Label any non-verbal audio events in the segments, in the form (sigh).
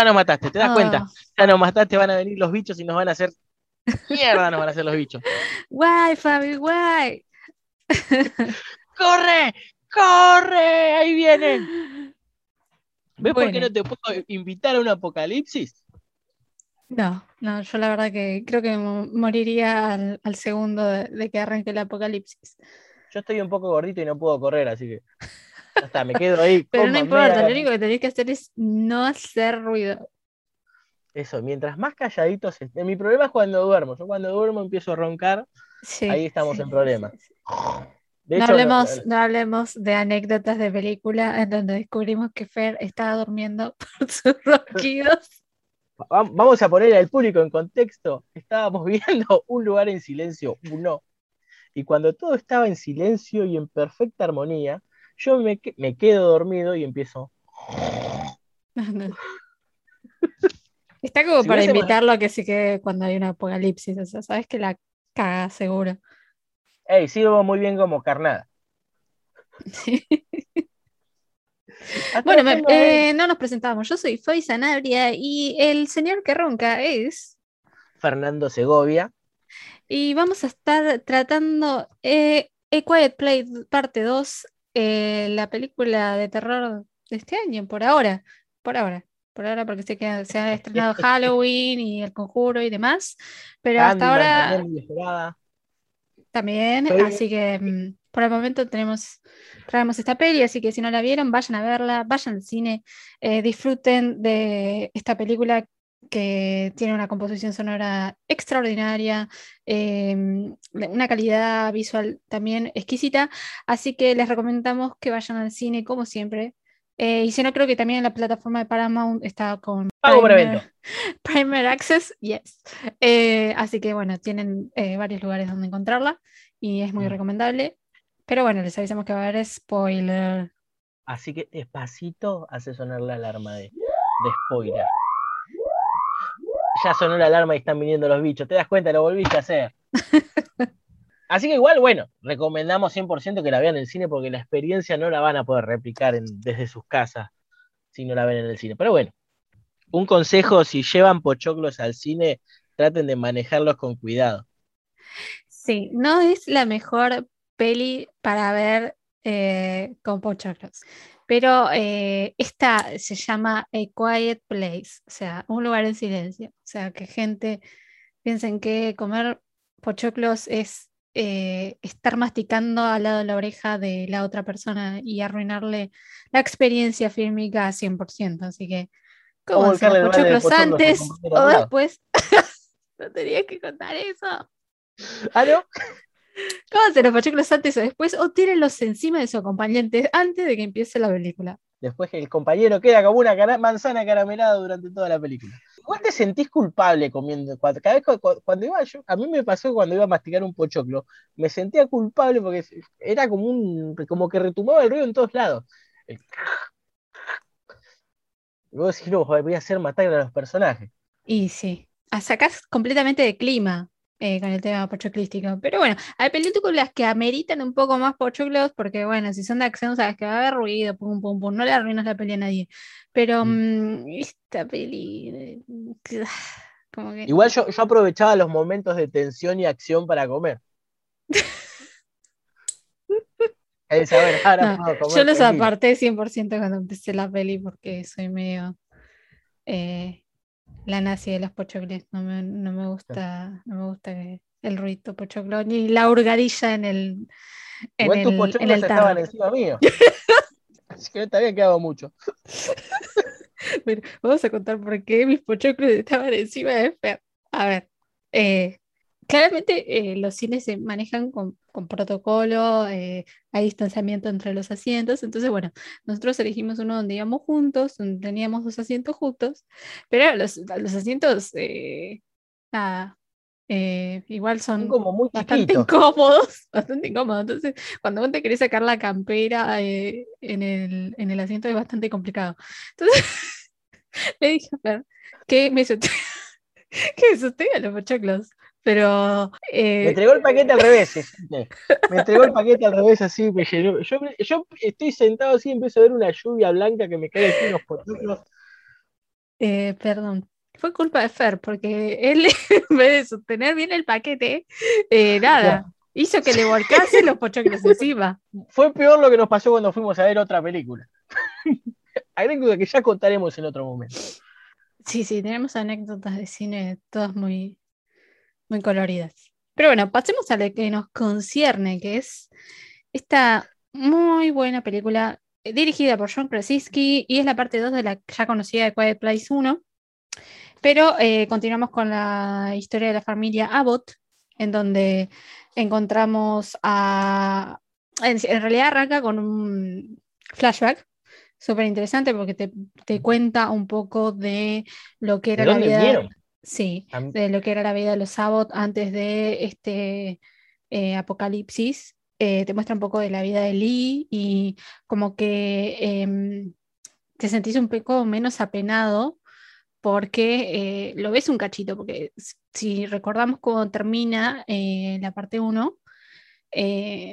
ya nos mataste, ¿te das Oh. cuenta? Ya nos mataste, van a venir los bichos y nos van a hacer. Mierda, nos van a hacer los bichos. (laughs) Guay, Fabi, guay. (laughs) ¡Corre! ¡Corre! ¡Ahí vienen! ¿Ves por qué Bueno. no te puedo invitar a un apocalipsis? No, no, yo la verdad que creo que mo- moriría al, al segundo de, de que arranque el apocalipsis. Yo estoy un poco gordito y no puedo correr, así que. Me quedo ahí. Pero no importa, lo único que tenés que hacer es no hacer ruido. Eso, mientras más calladitos estén. Mi problema es cuando duermo. Yo cuando duermo empiezo a roncar. Sí, Ahí estamos sí, en sí. De No hecho, hablemos, lo- no hablemos de anécdotas de película en donde descubrimos que Fer estaba durmiendo (laughs) por sus ronquidos. va- vamos a poner al público en contexto. Estábamos (laughs) viendo un lugar en silencio, uno. Y cuando todo estaba en silencio y en perfecta armonía, yo me, me quedo dormido y empiezo. (laughs) Está como Si para invitarlo a que se quede cuando hay un apocalipsis. O sea, sabes que la caga seguro. Hey, sirvo muy bien como carnada. (laughs) Bueno, me- eh, no nos presentamos. Yo soy Foy Sanabria y el señor que ronca es. Fernando Segovia. Y vamos a estar tratando eh, A Quiet Place parte 2, eh, la película de terror de este año, por ahora. Por ahora. Por ahora, porque sé que se ha estrenado (laughs) Halloween y El Conjuro y demás. Pero hasta ahora también. Así que mm, por el momento tenemos, traemos esta peli. Así que si no la vieron, vayan a verla, vayan al cine, eh, disfruten de esta película que tiene una composición sonora extraordinaria, eh, una calidad visual también exquisita, así que les recomendamos que vayan al cine como siempre. Eh, y si no, creo que también en la plataforma de Paramount está con Pago Primer-. (laughs) Primer Access, yes. Eh, así que bueno, tienen eh, varios lugares donde encontrarla y es muy Mm. recomendable. Pero bueno, les avisamos que va a haber spoiler. Así que despacito hace sonar la alarma de, de spoiler. Ya sonó la alarma y están viniendo los bichos. ¿Te das cuenta? Lo volviste a hacer. (laughs) Así que igual, bueno, recomendamos 100% que la vean en el cine porque la experiencia no la van a poder replicar desde sus casas si no la ven en el cine. Pero bueno, un consejo, si llevan pochoclos al cine, traten de manejarlos con cuidado. Sí, no es la mejor peli para ver eh, con pochoclos, pero eh, esta se llama A Quiet Place, o sea, un lugar en silencio. O sea, que gente piensen que comer pochoclos es eh, estar masticando al lado de la oreja de la otra persona y arruinarle la experiencia fílmica a 100%. Así que, O ¿cómo hacen volcarle los el balde de pochoclos antes o después? (laughs) No tenía que contar eso. ¿Ah, no? ¿Cómo hacen los pochoclos antes o después? O tírenlos encima de su acompañante antes de que empiece la película. Después que el compañero queda como una cara- manzana caramelada durante toda la película. Igual te sentís culpable comiendo. Cuando, cada vez cu- cu- cuando, iba yo, a mí me pasó cuando iba a masticar un pochoclo, me sentía culpable porque era como un, como que retumbaba el ruido en todos lados. El y (laughs) vos decís, no, voy a hacer matar a los personajes. Y sí, a sacás completamente de clima eh, con el tema pochoclístico. Pero bueno, hay películas que ameritan un poco más pochoclos porque, bueno, si son de acción, sabes que va a haber ruido, pum, pum, pum, no le arruinas la peli a nadie. Pero mm, esta peli, eh, (sighs) como que... Igual yo, yo aprovechaba los momentos de tensión y acción para comer. (laughs) Es saber, ahora No, puedo comer yo los tranquilo. aparté 100% cuando empecé la peli porque soy medio eh, la nazi de los pochoclos. No me, no me gusta, no me gusta que- el ruido pochoclo ni la hurgadilla en el, en Igual tus el, en el estaban encima mío. (laughs) Así que no te había quedado mucho. Vamos a contar por qué mis pochoclos estaban encima de Fer. A ver, eh, claramente eh, los cines se manejan con, con protocolo, eh, hay distanciamiento entre los asientos, entonces bueno, nosotros elegimos uno donde íbamos juntos, donde teníamos dos asientos juntos, pero los, los asientos, eh, nada, eh, igual Son como muy bastante incómodos, (laughs) bastante incómodos. Entonces, cuando vos te querés sacar la campera eh, en el, en el asiento es bastante complicado. Entonces, (laughs) le dije a Fer que me sostenga, que sostenga los pochoclos. Pero... me entregó el paquete al revés. Me entregó el (laughs) paquete al revés así, me llenó. Yo, yo estoy sentado así y empiezo a ver una lluvia blanca que me cae aquí unos potitos. Eh, perdón, fue culpa de Fer, porque él, (laughs) en vez de sostener bien el paquete, eh, nada, hizo que le volcase los pochoclos encima. Fue peor lo que nos pasó cuando fuimos a ver otra película. (laughs) Anécdota que ya contaremos en otro momento. Sí, sí, tenemos anécdotas de cine todas muy, muy coloridas. Pero bueno, pasemos a lo que nos concierne, que es esta muy buena película eh, dirigida por John Krasinski y es la parte 2 de la ya conocida de Quiet Place 1. Pero eh, continuamos con la historia de la familia Abbott, en donde encontramos a... En, realidad arranca con un flashback súper interesante porque te, cuenta un poco de lo que era la vida... Sí, de lo que era la vida de los Abbott antes de este eh, apocalipsis eh, te muestra un poco de la vida de Lee y como que em, te sentís un poco menos apenado porque eh, lo ves un cachito, porque si recordamos cómo termina la parte 1,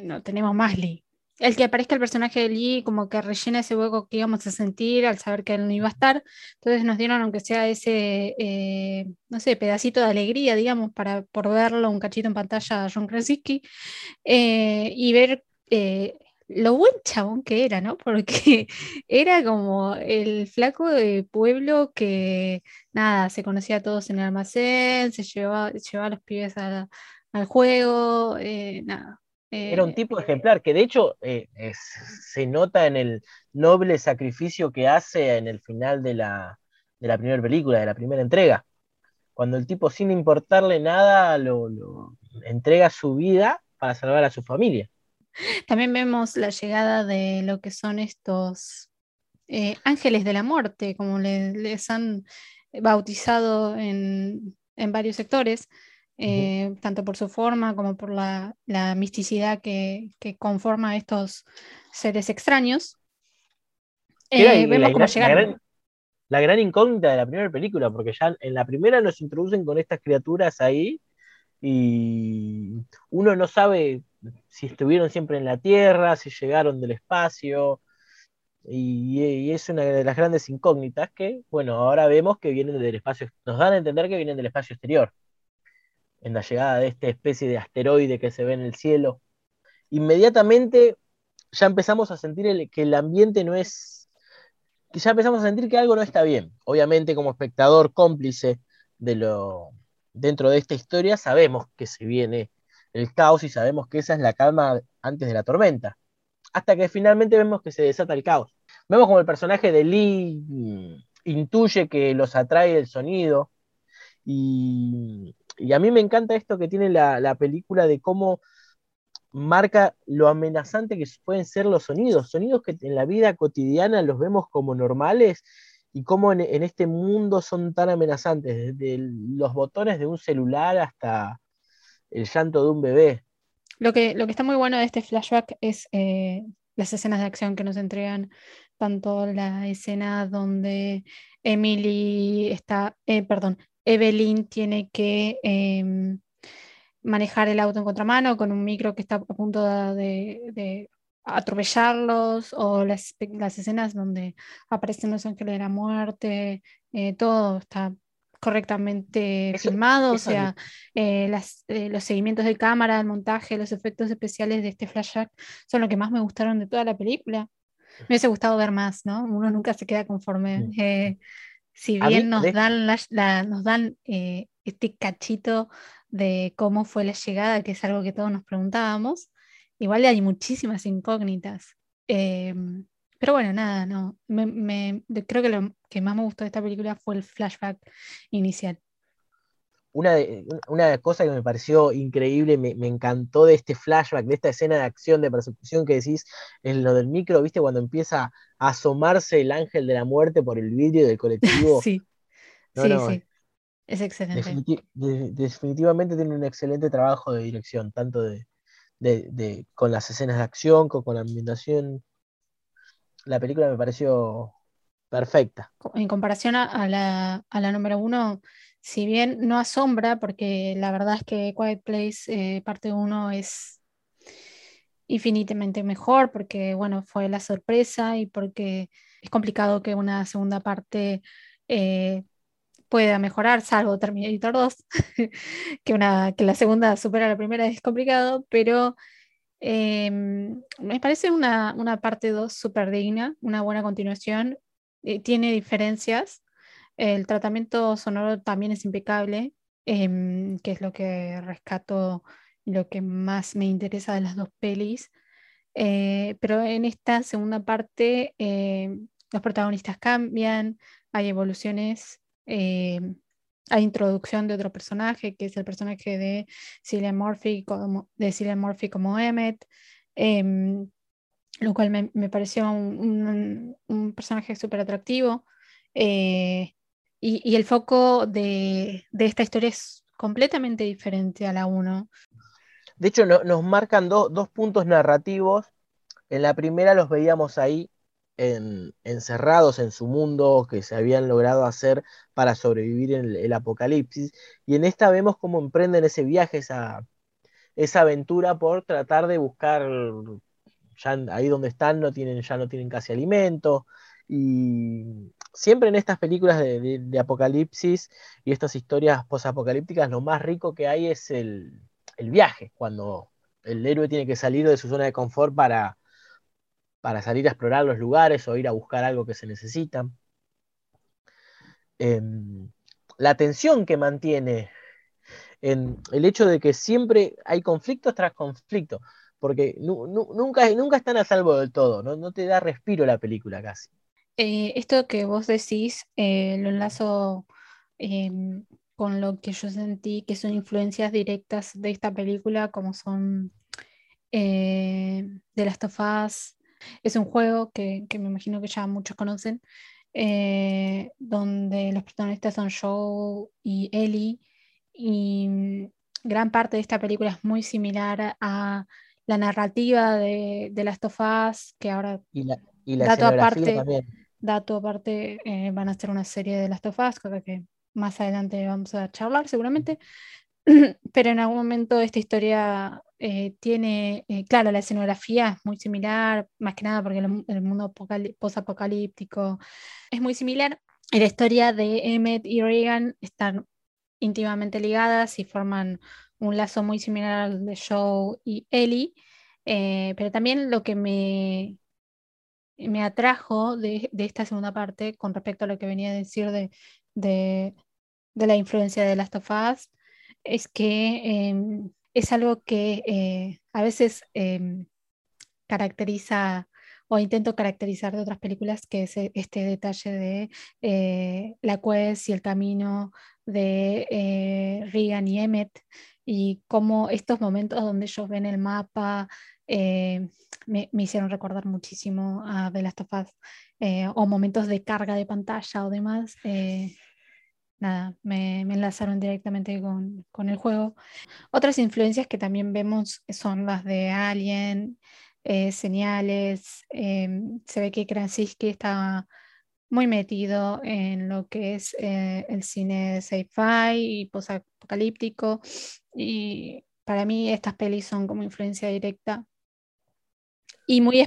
no tenemos más Lee el que aparezca el personaje de Lee como que rellena ese hueco que íbamos a sentir al saber que él no iba a estar. Entonces nos dieron, aunque sea ese, eh, no sé, pedacito de alegría, digamos, para por verlo un cachito en pantalla a John Krasinski eh, y ver eh, lo buen chabón que era, ¿no? (laughs) Porque era como el flaco de pueblo que, nada, se conocía a todos en el almacén, se llevaba, llevaba a los pibes al juego, nada era un eh, tipo ejemplar, que de hecho eh, se nota en el noble sacrificio que hace en el final de la, primera película, de la primera entrega. Cuando el tipo, sin importarle nada, lo, entrega su vida para salvar a su familia. También vemos la llegada de lo que son estos eh, ángeles de la muerte, como les, han bautizado en, en varios sectores, eh, tanto por su forma como por la, misticidad que, conforma a estos seres extraños. Eh, vemos cómo llegaron. La gran, incógnita de la primera película, porque ya en la primera nos introducen con estas criaturas ahí y uno no sabe si estuvieron siempre en la Tierra, si llegaron del espacio, y, y, es una de las grandes incógnitas que, bueno, ahora vemos que vienen del espacio, nos dan a entender que vienen del espacio exterior en la llegada de esta especie de asteroide que se ve en el cielo, inmediatamente ya empezamos a sentir que el ambiente no es, que ya empezamos a sentir que algo no está bien. Obviamente como espectador cómplice de lo, dentro de esta historia sabemos que se viene el caos y sabemos que esa es la calma antes de la tormenta. Hasta que finalmente vemos que se desata el caos. Vemos como el personaje de Lee mm, intuye que los atrae el sonido y, y a mí me encanta esto que tiene la, película de cómo marca lo amenazante que pueden ser los sonidos, sonidos que en la vida cotidiana los vemos como normales y cómo en, este mundo son tan amenazantes, desde los botones de un celular hasta el llanto de un bebé. Lo que, lo que está muy bueno de este flashback es eh, las escenas de acción que nos entregan, tanto la escena donde Emily está, eh, perdón, Evelyn tiene que em, manejar el auto en contramano con un micro que está a punto de, atropellarlos, o las, escenas donde aparecen los ángeles de la muerte, eh, todo está correctamente filmado, o sea, eh, eh, los seguimientos de cámara, el montaje, los efectos especiales de este flashback son lo que más me gustaron de toda la película. Me hubiese gustado ver más, ¿no? Uno nunca se queda conforme si bien nos, dan nos dan eh, este cachito de cómo fue la llegada, que es algo que todos nos preguntábamos, igual hay muchísimas incógnitas. Em, pero bueno, nada, no. creo que lo que más me gustó de esta película fue el flashback inicial una, de, una cosa que me pareció increíble, me, encantó de este flashback, de esta escena de acción, de persecución que decís, en lo del micro, ¿viste? Cuando empieza a asomarse el ángel de la muerte por el vidrio del colectivo. (laughs) sí, sí, sí. Es excelente. definitivamente tiene un excelente trabajo de dirección, tanto de, con las escenas de acción, como con la ambientación. La película me pareció perfecta. En comparación a, la, a la número uno, si bien no asombra, porque la verdad es que Quiet Place parte 1 es infinitamente mejor, porque bueno, fue la sorpresa y porque es complicado que una segunda parte pueda mejorar, salvo Terminator 2, (laughs) que, una, que la segunda supera a la primera es complicado, pero em, me parece una, parte 2 súper digna, una buena continuación, eh, tiene diferencias, el tratamiento sonoro también es impecable, em, que es lo que rescato lo que más me interesa de las dos pelis. Eh, pero en esta segunda parte em, los protagonistas cambian, hay evoluciones eh, hay introducción de otro personaje, que es el personaje de Cillian Murphy como, de em, lo cual me, pareció un, personaje súper atractivo. Eh, y, el foco de, esta historia es completamente diferente a la 1. De hecho, nos marcan dos puntos narrativos. En la primera los veíamos ahí encerrados en su mundo que se habían logrado hacer para sobrevivir en el, apocalipsis. Y en esta vemos cómo emprenden ese viaje, esa, aventura por tratar de buscar, ya ahí donde están no tienen, ya no tienen casi alimento. Y siempre en estas películas de, apocalipsis y estas historias posapocalípticas, lo más rico que hay es el, viaje, cuando el héroe tiene que salir de su zona de confort para para salir a explorar los lugares o ir a buscar algo que se necesita. Em, la tensión que mantiene en el hecho de que siempre hay conflictos tras conflictos, porque nunca, nunca están a salvo del todo, no, te da respiro la película casi. Eh, esto que vos decís lo enlazo em, con lo que yo sentí que son influencias directas de esta película, como son eh, The Last of Us, es un juego que, me imagino que ya muchos conocen, eh, donde los protagonistas son Joe y Ellie, y mm, gran parte de esta película es muy similar a la narrativa de, de Last of Us, que ahora, y la, y dato aparte, dato aparte eh, van a hacer una serie de Last of Us, que más adelante vamos a charlar seguramente, (clears throat) pero en algún momento esta historia eh, tiene, eh, claro, la escenografía es muy similar, más que nada porque el, mundo post-apocalíptico es muy similar. Y la historia de Emmett y Reagan están íntimamente ligadas y forman un lazo muy similar al de Joe y Ellie. Eh, pero también lo que me, me atrajo de, esta segunda parte con respecto a lo que venía a decir de, la influencia de Last of Us es que em, es algo que eh, a veces em, caracteriza o intento caracterizar de otras películas, que es e, este detalle de eh, la quest y el camino de eh, Regan y Emmett, y cómo estos momentos donde ellos ven el mapa me, hicieron recordar muchísimo a The Last of Us, o momentos de carga de pantalla o demás nada, me, enlazaron directamente con, el juego. Otras influencias que también vemos son las de Alien, eh, señales. Em, se ve que Krasinski está muy metido en lo que es eh, el cine sci-fi y post-apocalíptico. Y para mí estas pelis son como influencia directa y muy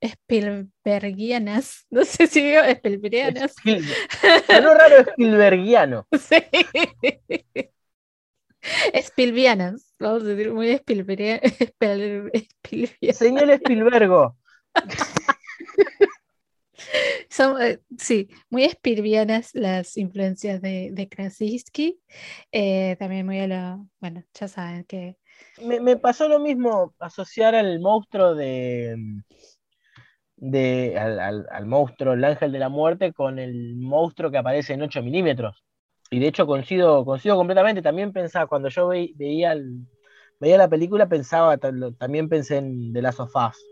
Spielbergianas. (laughs) No sé si digo Spielbergianas. Spiel... (laughs) raro Spielbergiano. Sí. Spielbergianas, vamos a decir muy Spielbergianas. Señor Spielbergo. (laughs) Son, eh, sí, muy Spielbergianas las influencias de, de Krasinski. Eh, también muy a lo, bueno, ya saben que me, pasó lo mismo asociar al monstruo de. de al, monstruo, el ángel de la muerte, con el monstruo que aparece en 8 milímetros. Y de hecho coincido, coincido completamente. También pensaba, cuando yo veía, veía la película, pensaba, también pensé en The Last of Us.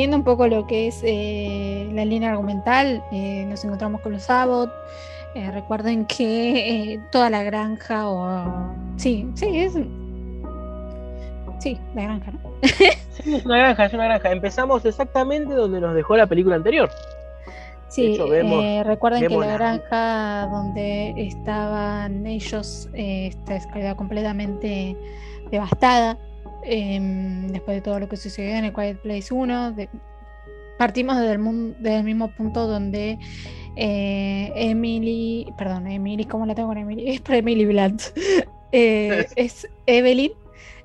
Siguiendo un poco lo que es eh, la línea argumental, eh, nos encontramos con los Abbott. Eh, recuerden que toda la granja, o sí, sí, es Sí, la granja, ¿no? (laughs) sí, es una granja, es una granja. Empezamos exactamente donde nos dejó la película anterior. Sí, eh, recuerden que la, granja donde estaban ellos eh, está completamente devastada em, después de todo lo que sucedió en el Quiet Place 1. partimos desde el, mismo punto donde eh, Emily, perdón, Emily, ¿cómo la tengo con Emily? Es por Emily Blunt. (laughs) Eh, (laughs) es Evelyn.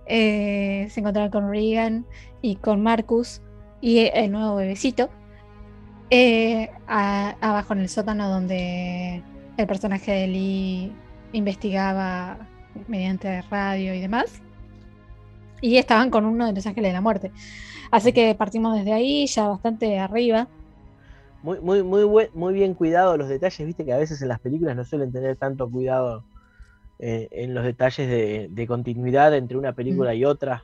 se encontraba con Regan y con Marcus y el nuevo bebecito eh, abajo en el sótano donde el personaje de Lee investigaba mediante radio y demás. Y estaban con uno de los ángeles de la muerte. Así que partimos desde ahí, ya bastante arriba. Muy, muy, muy, muy bien cuidado los detalles, viste que a veces en las películas no suelen tener tanto cuidado eh, en los detalles de, continuidad entre una película mm. y otra.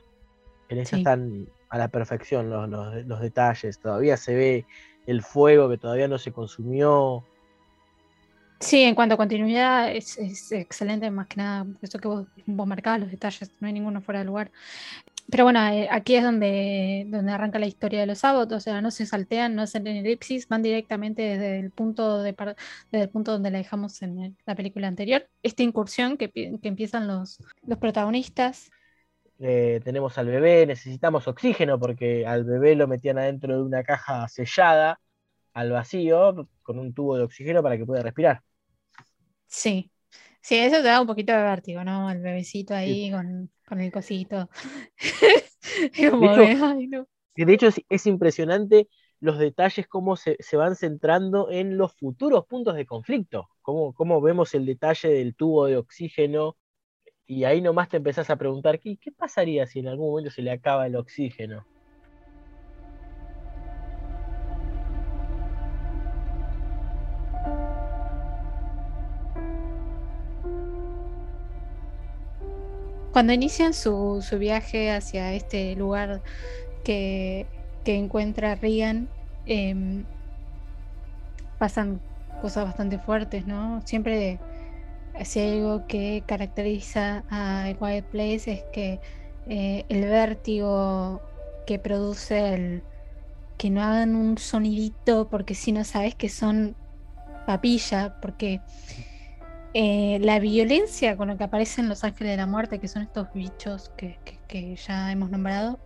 En esa están a la perfección los, los detalles. Todavía se ve el fuego que todavía no se consumió. Sí, en cuanto a continuidad es, excelente, más que nada, eso que vos, vos marcabas los detalles, no hay ninguno fuera de lugar. Pero bueno, eh, aquí es donde, donde arranca la historia de los sábados, o sea, no se saltean, no hacen elipsis, van directamente desde el punto, de, desde el punto donde la dejamos en la película anterior. Esta incursión que, empiezan los, los protagonistas eh, tenemos al bebé, necesitamos oxígeno porque al bebé lo metían adentro de una caja sellada al vacío con un tubo de oxígeno para que pueda respirar. Sí, sí, eso te da un poquito de vértigo, ¿no? El bebecito ahí con, el cosito. (laughs) de, hecho, es, impresionante los detalles, cómo se, van centrando en los futuros puntos de conflicto, cómo, cómo vemos el detalle del tubo de oxígeno y ahí nomás te empezás a preguntar, ¿qué, ¿qué pasaría si en algún momento se le acaba el oxígeno? Cuando inician su, viaje hacia este lugar que, encuentra Regan, em, pasan cosas bastante fuertes, ¿no? Siempre si algo que caracteriza a Quiet Place es que eh, el vértigo que produce el que no hagan un sonidito porque si no sabes que son papilla, porque eh, la violencia con la que aparecen los ángeles de la muerte, que son estos bichos que, ya hemos nombrado,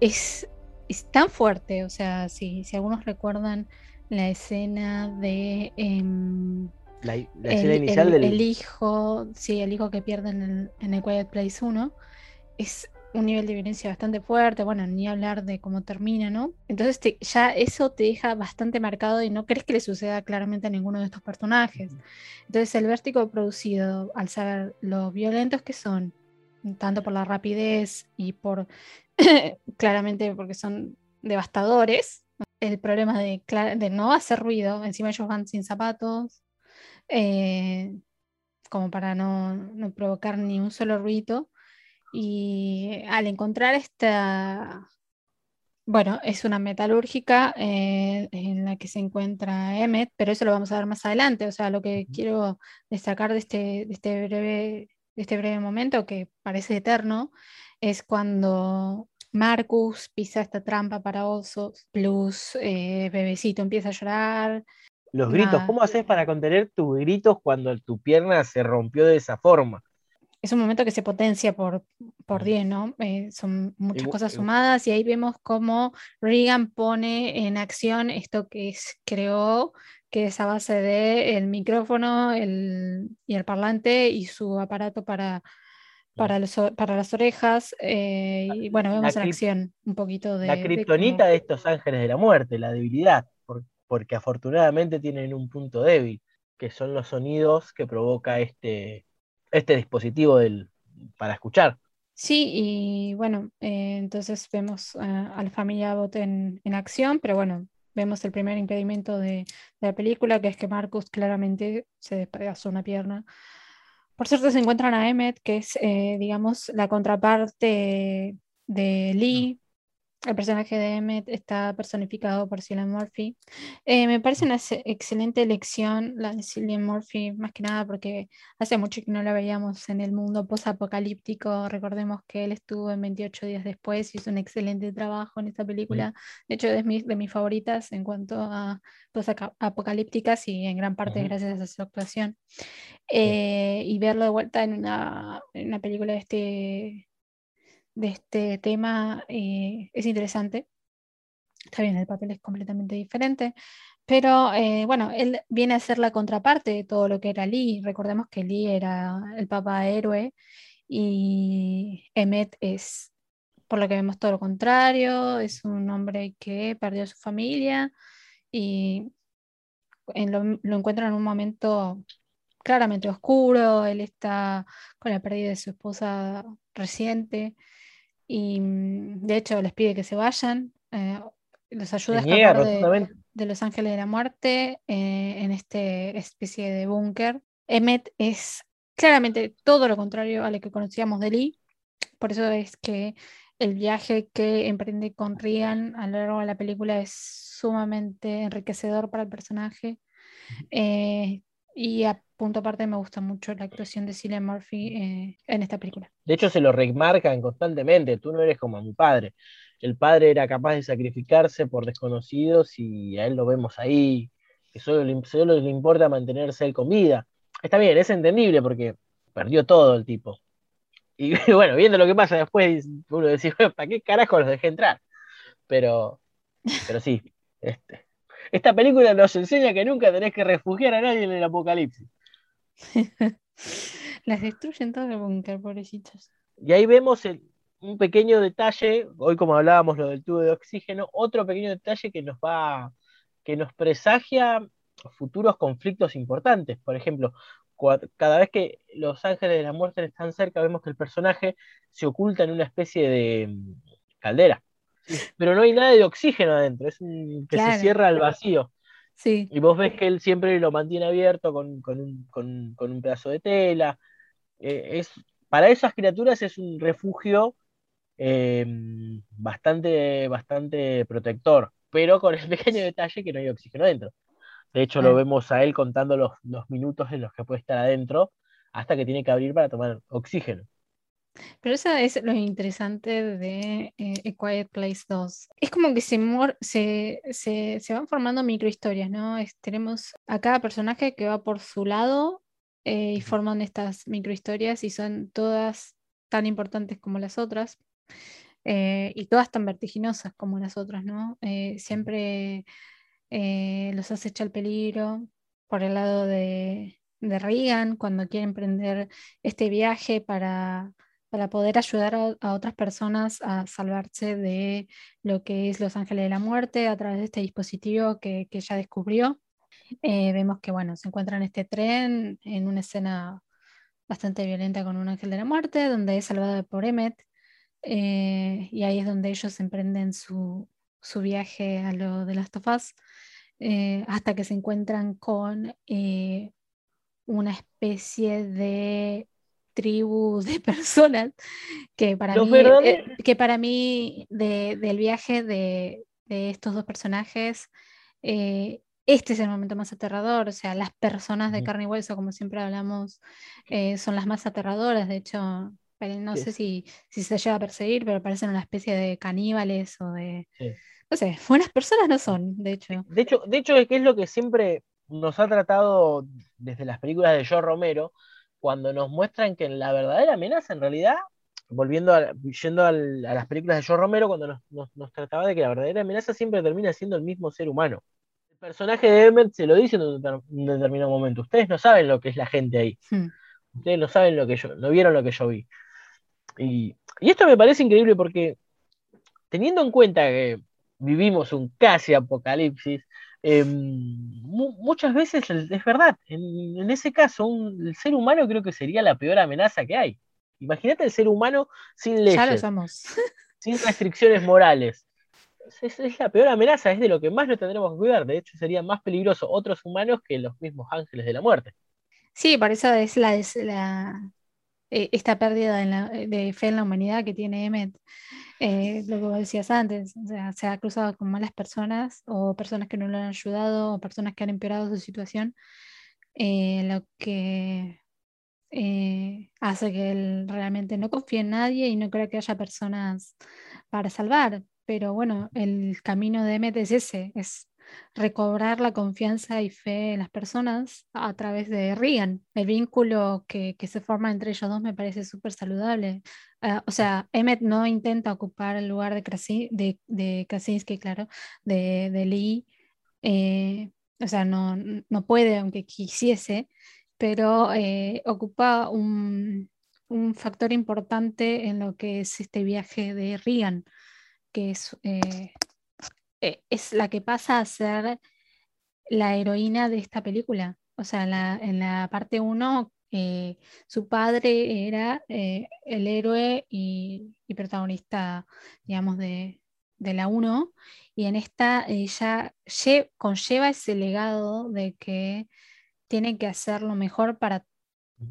es, es, tan fuerte. O sea, si, si algunos recuerdan la escena de... Em, la, escena inicial del... El hijo, sí, el hijo que pierde en el, en el Quiet Place 1 es un nivel de violencia bastante fuerte, bueno, ni hablar de cómo termina, ¿no? Entonces ya eso te deja bastante marcado y no crees que le suceda claramente a ninguno de estos personajes. Entonces el vértigo producido al saber lo violentos que son, tanto por la rapidez y por, (coughs) claramente porque son devastadores, el problema de, de no hacer ruido, encima ellos van sin zapatos, eh, como para no, provocar ni un solo ruido. Y al encontrar esta, bueno, es una metalúrgica eh, en la que se encuentra Emmet, pero eso lo vamos a ver más adelante. O sea, lo que quiero destacar de este, de este, breve, de este breve momento, que parece eterno, es cuando Marcus pisa esta trampa para osos, plus eh, Bebecito empieza a llorar, los gritos, ¿cómo haces para contener tus gritos cuando tu pierna se rompió de esa forma? Es un momento que se potencia por, por 10, ¿no? Eh, son muchas cosas sumadas y ahí vemos cómo Reagan pone en acción esto que es, creó, que es a base de el micrófono y el parlante y su aparato para, para, para las orejas. Eh, y bueno, vemos en acción un poquito de... La kriptonita de, estos ángeles de la muerte, la debilidad porque afortunadamente tienen un punto débil, que son los sonidos que provoca este, este dispositivo del, para escuchar. Sí, y bueno, eh, entonces vemos a la familia Abbott en, acción, pero bueno, vemos el primer impedimento de, la película, que es que Marcus claramente se despedazó una pierna. Por cierto, se encuentran a Emmet, que es, eh, digamos, la contraparte de Lee, el personaje de Emmett está personificado por Cillian Murphy. Eh, me parece una excelente elección la de Cillian Murphy, más que nada porque hace mucho que no la veíamos en el mundo post-apocalíptico. Recordemos que él estuvo en 28 días después y hizo un excelente trabajo en esta película. De hecho, es de mis favoritas en cuanto a post-apocalípticas y en gran parte gracias a su actuación. Eh, y verlo de vuelta en una, en una película de este de este tema eh, es interesante. Está bien, el papel es completamente diferente, pero eh, bueno, él viene a ser la contraparte de todo lo que era Lee. Recordemos que Lee era el papá héroe y Emmet es, por lo que vemos, todo lo contrario. Es un hombre que perdió a su familia y lo, lo encuentra en un momento claramente oscuro. Él está con la pérdida de su esposa reciente y mm, de hecho les pide que se vayan, eh, los ayuda a escapar de, Los Ángeles de la Muerte eh, en esta especie de búnker. Emmet es claramente todo lo contrario a lo que conocíamos de Lee, por eso es que el viaje que emprende con Rian a lo largo de la película es sumamente enriquecedor para el personaje. Eh, y a punto aparte me gusta mucho la actuación de Cillian Murphy eh, en esta película. De hecho, se lo remarcan constantemente, tú no eres como mi padre. El padre era capaz de sacrificarse por desconocidos y a él lo vemos ahí, que solo le, le importa mantenerse él con vida. Está bien, es entendible porque perdió todo el tipo. Y (laughs) bueno, viendo lo que pasa después, uno dice, ¿para qué carajo los dejé entrar? Pero, pero sí, este, esta película nos enseña que nunca tenés que refugiar a nadie en el apocalipsis. (laughs) Las destruyen todo el búnker, pobrecitos. Y ahí vemos un pequeño detalle, hoy como hablábamos lo del tubo de oxígeno, otro pequeño detalle que nos va, que nos presagia futuros conflictos importantes. Por ejemplo, cada vez que los ángeles de la muerte están cerca, vemos que el personaje se oculta en una especie de mm, caldera pero no hay nada de oxígeno adentro, es un, que se cierra al vacío. Sí. Y vos ves que él siempre lo mantiene abierto con, un, pedazo de tela. Eh, es, para esas criaturas es un refugio em, bastante, bastante protector, pero con el (laughs) pequeño detalle que no hay oxígeno adentro. De hecho, lo vemos a él contando los, los minutos en los que puede estar adentro hasta que tiene que abrir para tomar oxígeno. Pero eso es lo interesante de eh, Quiet Place 2. Es como que se, se, van formando microhistorias, ¿no? tenemos a cada personaje que va por su lado eh, y forman estas microhistorias y son todas tan importantes como las otras eh, y todas tan vertiginosas como las otras, ¿no? siempre los acecha el peligro por el lado de, de Reagan cuando quiere emprender este viaje para para poder ayudar a, otras personas a salvarse de lo que es Los Ángeles de la Muerte a través de este dispositivo que, que ella descubrió. Eh, vemos que bueno, se encuentra en este tren en una escena bastante violenta con un ángel de la muerte, donde es salvada por Emmet, eh, y ahí es donde ellos emprenden su, su viaje a lo de las tofas, eh, hasta que se encuentran con una especie de tribu de (laughs) personas que para mí, eh, que para mí del viaje de, estos dos personajes, eh, este es el momento más aterrador, o sea, las personas de carne y hueso, como siempre hablamos, eh, son las más aterradoras, de hecho, no sé si, si, se llega a perseguir, pero parecen una especie de caníbales o de... No sé, buenas personas no son, de hecho. De hecho, de hecho, es que es lo que siempre nos ha tratado desde las películas de Joe Romero, cuando nos muestran que la verdadera amenaza, en realidad, volviendo a, yendo a las películas de Joe Romero, cuando nos, trataba de que la verdadera amenaza siempre termina siendo el mismo ser humano. El personaje de Emmett se lo dice en un, determinado momento. Ustedes no saben lo que es la gente ahí. Hmm. Ustedes no saben lo que yo, no vieron lo que yo vi. Y, y esto me parece increíble porque, teniendo en cuenta que vivimos un casi apocalipsis, Em, muchas veces es verdad, en, ese caso el ser humano creo que sería la peor amenaza que hay. Imagínate el ser humano sin leyes, (laughs) sin restricciones morales. Es, la peor amenaza, es de lo que más nos tendremos que cuidar. De hecho, sería más peligroso otros humanos que los mismos ángeles de la muerte. Sí, por eso es la, e, esta pérdida de, fe en la humanidad que tiene Emmet. Eh, lo que decías antes, sea, se ha cruzado con malas personas o personas que no lo han ayudado o personas que han empeorado su situación, eh, lo que eh, hace que él realmente no confíe en nadie y no creo que haya personas para salvar. Pero bueno, el camino de Emmet es ese, es recobrar la confianza y fe en las personas a través de Regan. El vínculo que, se forma entre ellos dos me parece súper saludable. Ah, o sea, Emmet no intenta ocupar el lugar de, de, de Krasinski, claro, de, de Lee. Eh, o sea, no, no puede, aunque quisiese, pero eh, ocupa un, un, factor importante en lo que es este viaje de Regan, que es eh, eh, es la que pasa a ser la heroína de esta película. O sea, en la parte 1, eh, su padre era eh, el héroe y, protagonista, digamos, de, la 1, y en esta ella conlleva ese legado de que tiene que hacer lo mejor para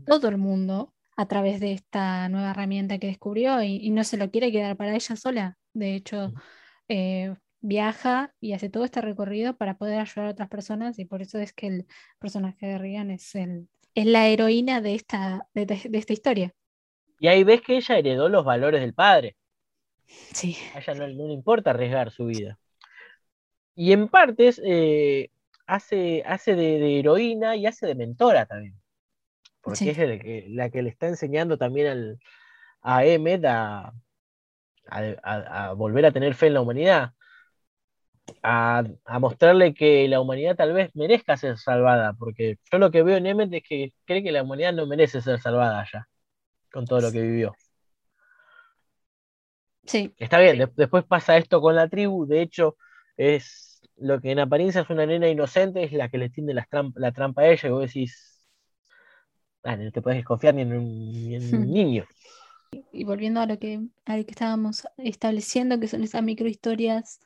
todo el mundo a través de esta nueva herramienta que descubrió y, no se lo quiere quedar para ella sola. De hecho, viaja y hace todo este recorrido para poder ayudar a otras personas y por eso es que el personaje de Rian es, el, es la heroína de esta, de, esta historia. Y ahí ves que ella heredó los valores del padre. Sí. A ella no, le importa arriesgar su vida. Y en partes eh, hace, hace de, heroína y hace de mentora también. Porque es la que, le está enseñando también al, a Emmet a, a, volver a tener fe en la humanidad a, mostrarle que la humanidad tal vez merezca ser salvada, porque yo lo que veo en Emmet es que cree que la humanidad no merece ser salvada ya, con todo lo que vivió. Sí. Está bien, después pasa esto con la tribu, de hecho, es lo que en apariencia es una nena inocente, es la que le tiende la, trampa, a ella, y vos decís, ah, no te puedes desconfiar ni en un, niño. Y volviendo a lo que, a lo que estábamos estableciendo, que son esas microhistorias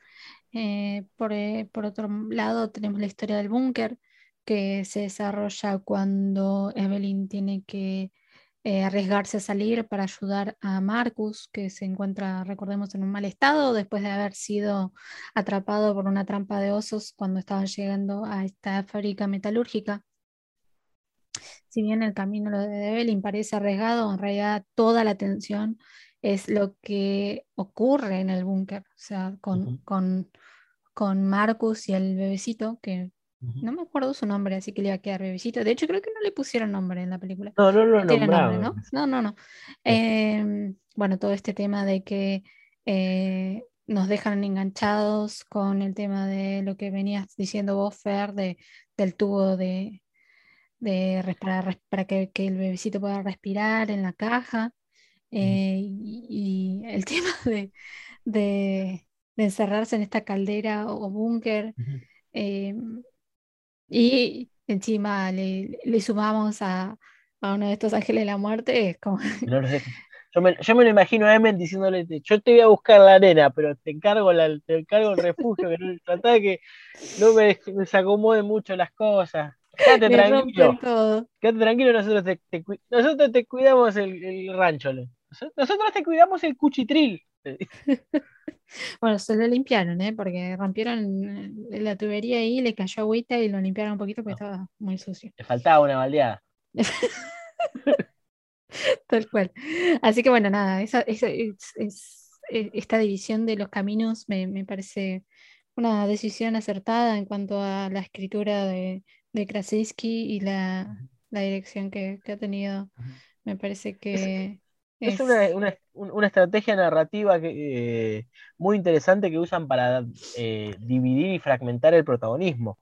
eh, eh, por, otro lado, tenemos la historia del búnker, que se desarrolla cuando Evelyn tiene que eh, arriesgarse a salir para ayudar a Marcus, que se encuentra, recordemos, en un mal estado después de haber sido atrapado por una trampa de osos cuando estaban llegando a esta fábrica metalúrgica. Si bien el camino de Evelyn parece arriesgado, en realidad toda la atención es lo que ocurre en el búnker, o sea, con, con, con, Marcus y el bebecito, que no me acuerdo su nombre, así que le iba a quedar bebecito. De hecho, creo que no le pusieron nombre en la película. No, no lo no ¿no? No, no, no. Em, bueno, todo este tema de que eh, nos dejan enganchados con el tema de lo que venías diciendo vos, Fer, de, del tubo de, de para, para que, que, el bebecito pueda respirar en la caja. Eh, y, el (laughs) tema de, encerrarse en esta caldera o búnker. Eh, y encima le, sumamos a, uno de estos ángeles de la muerte, es como... (laughs) yo, me, yo me, lo imagino a Emen diciéndole, yo te voy a buscar la arena, pero te encargo, la, te encargo el refugio, que no, (laughs) que no me desacomode mucho las cosas. Quédate tranquilo. Quédate tranquilo, nosotros te, nosotros te cuidamos el, el rancho. Nosotros te cuidamos el cuchitril. (laughs) bueno, se lo limpiaron, ¿eh? porque rompieron la tubería ahí, le cayó agüita y lo limpiaron un poquito porque estaba muy sucio. Le faltaba una baldeada. (laughs) Tal cual. Así que bueno, nada, esa, esta división de los caminos me, parece una decisión acertada en cuanto a la escritura de, de Krasinski y la, dirección que, ha tenido. Me parece que es, una, estrategia narrativa que, eh, muy interesante que usan para eh, dividir y fragmentar el protagonismo.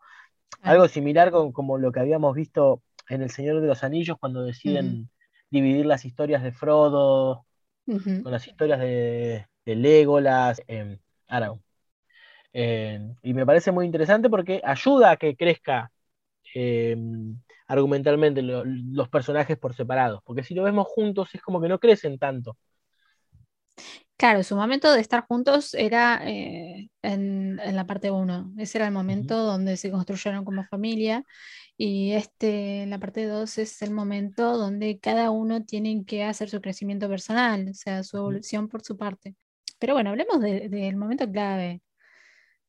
Ah. Algo similar con como lo que habíamos visto en El Señor de los Anillos cuando deciden dividir las historias de Frodo con las historias de, Legolas, en Aragorn. y me parece muy interesante porque ayuda a que crezca argumentalmente los personajes por separado, porque si lo vemos juntos es como que no crecen tanto. Claro, su momento de estar juntos era eh, en, la parte 1. Ese era el momento donde se construyeron como familia. Y este, la parte 2 es el momento donde cada uno tiene que hacer su crecimiento personal, o sea, su evolución por su parte. pero bueno, hablemos del momento clave.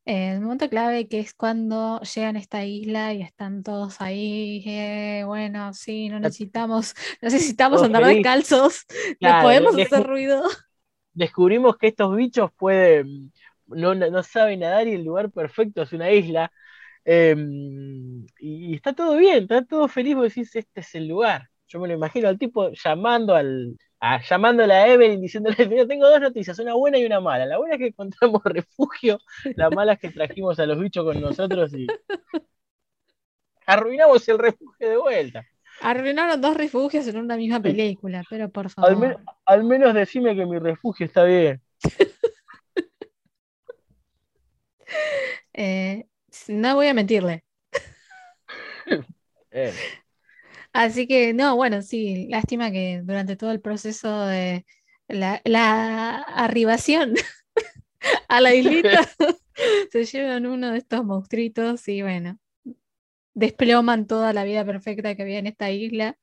El momento clave que es cuando llegan a esta isla y están todos ahí, eh, bueno, sí, no necesitamos, (laughs) necesitamos andar descalzos, (laughs) no podemos hacer ruido. (laughs) Descubrimos que estos bichos pueden, no, no saben nadar y el lugar perfecto es una isla. Em, y, está todo bien, está todo feliz, vos decís, este es el lugar. Yo me lo imagino al tipo llamando al, a, llamándole a Evelyn diciéndole, mira, tengo dos noticias, una buena y una mala. La buena es que encontramos (laughs) refugio, la mala es que trajimos a los bichos con nosotros y arruinamos el refugio de vuelta. Arruinaron dos refugios en una misma película, pero por favor. Al, menos decime que mi refugio está bien. (laughs) Eh, no voy a mentirle. (laughs) eh. Así que, no, bueno, sí, lástima que durante todo el proceso de la, arribación (laughs) a la islita (laughs) (laughs) se llevan uno de estos monstruitos y bueno, desploman toda la vida perfecta que había en esta isla.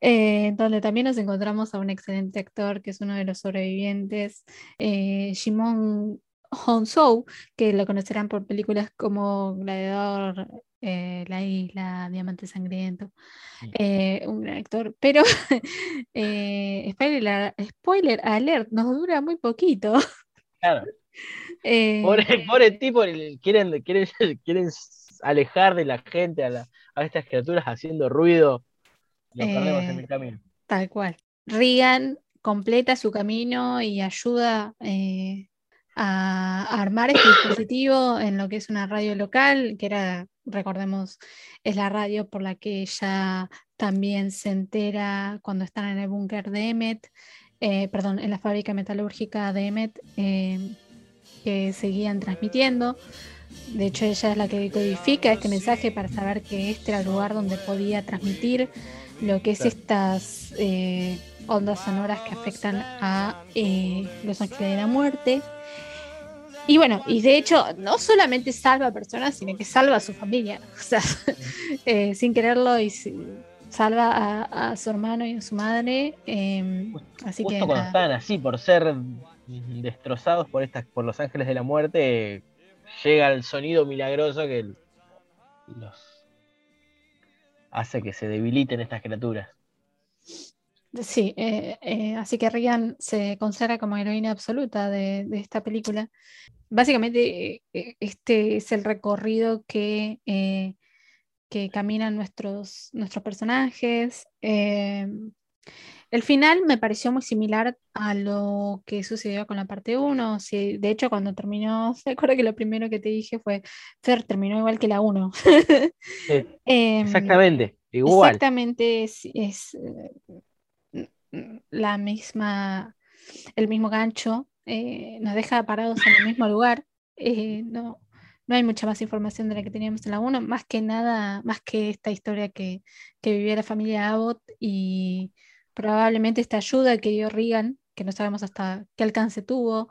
Eh, donde también nos encontramos a un excelente actor que es uno de los sobrevivientes, eh, Shimon Honsou, que lo conocerán por películas como Gladiador, eh, La Isla, Diamante Sangriento, eh, un gran actor, pero (laughs) eh, spoiler, alert, nos dura muy poquito. Claro. (laughs) pobre, tipo, quieren, quieren, (laughs) quieren alejar de la gente a, a estas criaturas haciendo ruido. Lo perdemos en el camino. Tal cual. Regan completa su camino y ayuda a armar este dispositivo en lo que es una radio local, que era, recordemos, es la radio por la que ella también se entera cuando están en el búnker de Emmet, eh, perdón, en la fábrica metalúrgica de Emmet, eh, que seguían transmitiendo. De hecho, ella es la que codifica este mensaje para saber que este era el lugar donde podía transmitir lo que es estas eh, ondas sonoras que afectan a los ángeles de la muerte. Y bueno, y de hecho, no solamente salva a personas, sino que salva a su familia. (laughs) O sea, eh, sin quererlo, y salva a, su hermano y a su madre. Em, así Justo cuando están así, por ser destrozados por estas, por los ángeles de la muerte, llega el sonido milagroso que los hace que se debiliten estas criaturas. Sí, eh, eh, así que Rian se considera como heroína absoluta de, esta película. Básicamente, eh, este es el recorrido que, que caminan nuestros, nuestros personajes. el final me pareció muy similar a lo que sucedió con la parte 1. de hecho, cuando terminó, (laughs) se acuerda que lo primero que te dije fue, Fer terminó igual que la 1. (laughs) Em, exactamente, igual. Exactamente, es la misma, el mismo gancho, eh, nos deja parados en el mismo lugar. Eh, no, no hay mucha más información de la que teníamos en la 1, más que nada, más que esta historia que, que vivía la familia Abbott y probablemente esta ayuda que dio Regan, que no sabemos hasta qué alcance tuvo,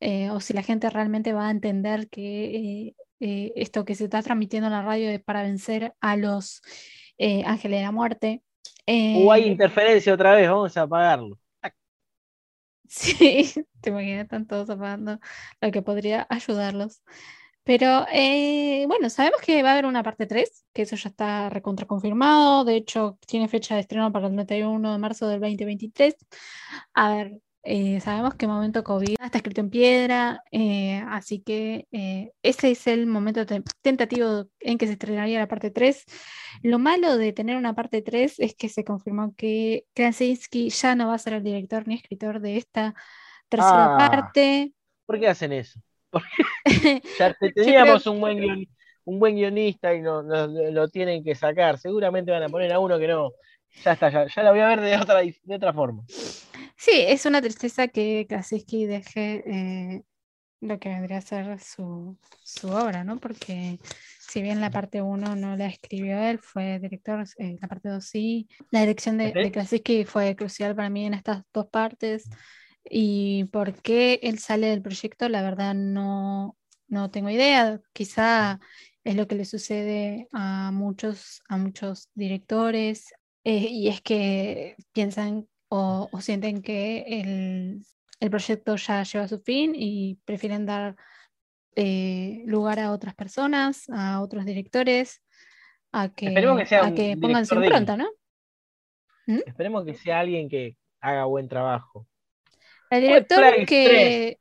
eh, o si la gente realmente va a entender que esto que se está transmitiendo en la radio es para vencer a los ángeles de la muerte. O hay eh, interferencia otra vez, vamos a apagarlo. (laughs) Sí, te imaginas, están todos apagando lo que podría ayudarlos. Pero eh, bueno, sabemos que va a haber una parte 3, que eso ya está recontra confirmado. De hecho, tiene fecha de estreno para el 31 de marzo del 2023. A ver, eh, sabemos que el momento COVID está escrito en piedra, eh, así que eh, ese es el momento tentativo en que se estrenaría la parte 3. Lo malo de tener una parte 3 es que se confirmó que Krasinski ya no va a ser el director ni escritor de esta tercera ah, parte. ¿Por qué hacen eso? (laughs) (laughs) ya teníamos un, buen un buen guionista y no, lo tienen que sacar. Seguramente van a poner a uno que no. Ya está, ya, ya la voy a ver de otra, de otra forma. Sí, es una tristeza que Krasinski deje eh, lo que vendría a ser su, obra, ¿no? Porque si bien la parte 1 no la escribió él, fue director, eh, la parte 2 sí. La dirección de, de Krasinski fue crucial para mí en estas dos partes. Y por qué él sale del proyecto, la verdad no, no tengo idea. Quizá es lo que le sucede a muchos, a muchos directores, eh, y es que piensan o, sienten que el proyecto ya lleva su fin y prefieren dar eh, lugar a otras personas, a otros directores, a que, a que pongan su impronta, ¿no? ¿Mm? Esperemos que sea alguien que haga buen trabajo. El director que.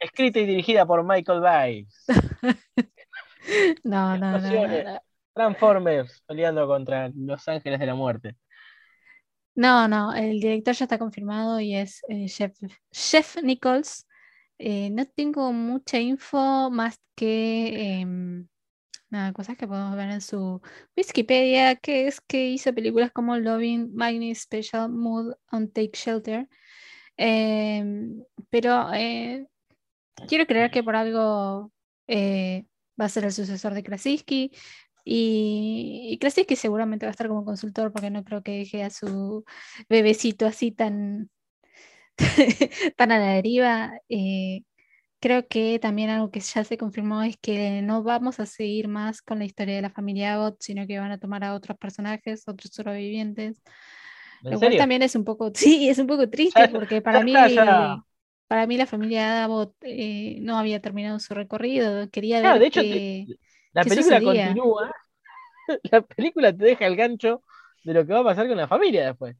escrita y dirigida por Michael Bay. (laughs) no, no, no, Transformers peleando contra Los Ángeles de la Muerte. No, no, el director ya está confirmado y es eh, Jeff, Nichols. Eh, no tengo mucha info más que em, nada, cosas que podemos ver en su Wikipedia, que es que hizo películas como Loving, Magni Special Mood on Take Shelter. Em, pero eh, quiero creer que por algo va a ser el sucesor de Krasinski. Y, y que seguramente va a estar como consultor porque no creo que deje a su bebecito así tan, (laughs) tan a la deriva. Eh, creo que también algo que ya se confirmó es que no vamos a seguir más con la historia de la familia Abbott, sino que van a tomar a otros personajes, otros sobrevivientes. Lo cual también es un poco, (laughs) sí, es un poco triste porque para mí, para mí la familia Abbott eh, no había terminado su recorrido. Quería ver de hecho, la película continúa, (laughs) la película te deja el gancho de lo que va a pasar con la familia después.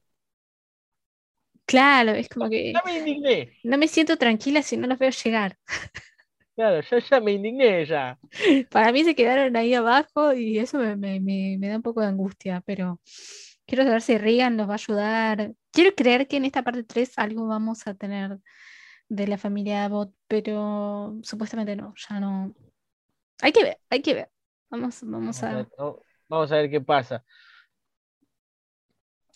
Claro, es como que. Ya me indigné. No me siento tranquila si no los veo llegar. (laughs) Claro, ya, ya me indigné ya. Para mí se quedaron ahí abajo y eso me, da un poco de angustia, pero quiero saber si Regan nos va a ayudar. Quiero creer que en esta parte 3 algo vamos a tener de la familia Abbott, pero supuestamente no, ya no, hay que ver, hay que ver. Vamos, vamos, a... Vamos a ver qué pasa.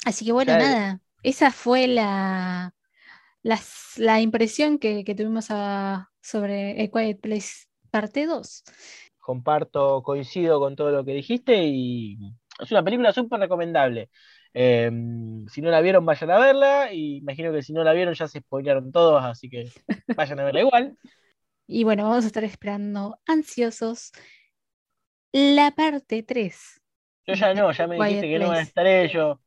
Así que bueno, nada. Esa fue la, la, impresión que, tuvimos sobre A Quiet Place parte 2. Comparto, coincido con todo lo que dijiste y es una película súper recomendable. Em, si no la vieron, vayan a verla. Y imagino que si no la vieron, ya se spoilearon todos, así que vayan a verla igual. (laughs) Y bueno, vamos a estar esperando ansiosos la parte 3. Yo ya no, ya me dijiste que no va a estar ellos,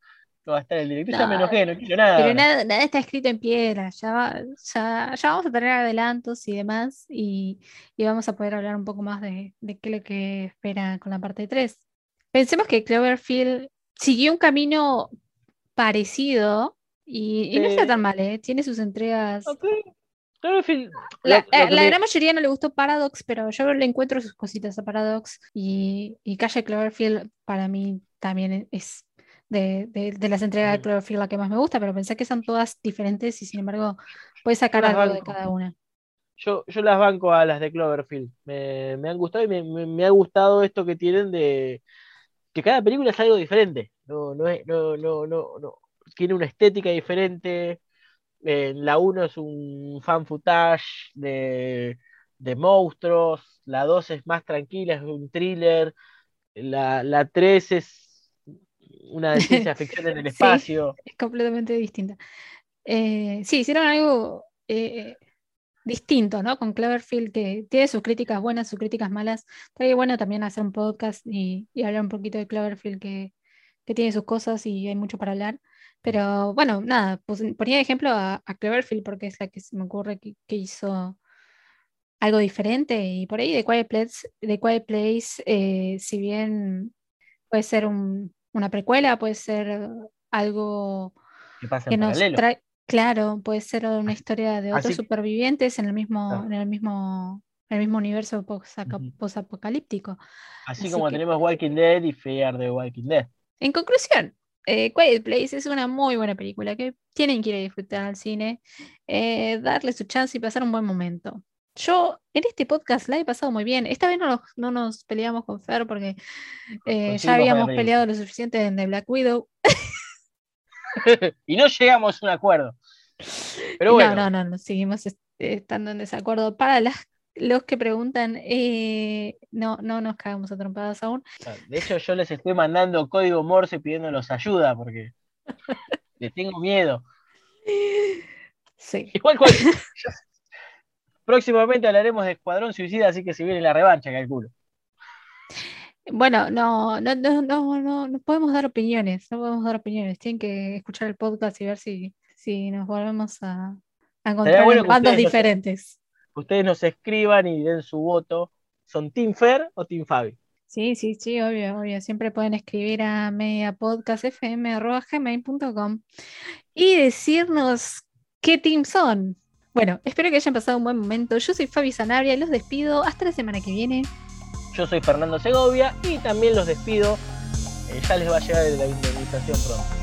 no va a estar el director, ya me enojé, no quiero nada. Pero nada, nada está escrito en piedra, ya, ya, ya, vamos a tener adelantos y demás, y, y, vamos a poder hablar un poco más de, de qué es lo que espera con la parte 3. Pensemos que Cloverfield siguió un camino parecido y, no está tan mal, ¿eh? tiene sus entregas. La, eh, gran mayoría no le gustó Paradox, pero yo le encuentro sus cositas a Paradox y, y Calle Cloverfield para mí también es de, las entregas de Cloverfield la que más me gusta, pero pensé que son todas diferentes y sin embargo puedes sacar algo de cada una. Yo, yo las banco a las de Cloverfield. Me, han gustado y me, ha gustado esto que tienen de que cada película es algo diferente. No, no, no, no, no, no. Tiene una estética diferente eh, la 1 es un fan footage de, monstruos, la 2 es más tranquila, es un thriller, la, la 3 es una de (laughs) ciencia ficción en el espacio. es completamente distinta. Eh, sí, hicieron algo eh, distinto, ¿no? Con Cloverfield, que tiene sus críticas buenas, sus críticas malas. Estaría bueno también hacer un podcast y, hablar un poquito de Cloverfield, que, que, tiene sus cosas y hay mucho para hablar. Pero bueno, nada, pues, ponía de ejemplo a, Cleverfield porque es la que se me ocurre que, hizo algo diferente y por ahí de Quiet Place, de Quiet Place eh, si bien puede ser una precuela, puede ser algo que, nos trae, claro, puede ser una historia de otros supervivientes en el mismo, en el mismo, el mismo universo post-apocalíptico. Así, como tenemos Walking Dead y Fear de Walking Dead. En conclusión, eh, Quiet Place es una muy buena película que tienen que ir a disfrutar al cine, eh, darle su chance y pasar un buen momento. Yo en este podcast la he pasado muy bien. Esta vez no nos, no nos peleamos con Fer porque eh, ya habíamos peleado lo suficiente en The Black Widow. (laughs) (laughs) y no llegamos a un acuerdo. Pero bueno. No, no, no, seguimos estando en desacuerdo. Para las los que preguntan, eh, no, no nos cagamos a trompadas aún. De hecho, yo les estoy mandando código Morse pidiéndolos ayuda porque (laughs) les tengo miedo. Sí. Igual, cual, (laughs) próximamente hablaremos de Escuadrón Suicida, así que se viene la revancha, calculo. Bueno, no, no, no, no, no, podemos dar opiniones, no podemos dar opiniones. Tienen que escuchar el podcast y ver si, si nos volvemos a, a encontrar bandos diferentes. Ustedes nos escriban y den su voto. ¿Son Team Fer o Team Fabi? Sí, sí, sí, obvio, obvio. Siempre pueden escribir a mediapodcastfm.com y decirnos qué team son. Bueno, espero que hayan pasado un buen momento. Yo soy Fabi Sanabria, los despido. Hasta la semana que viene. Yo soy Fernando Segovia y también los despido. Eh, ya les va a llegar la indemnización pronto.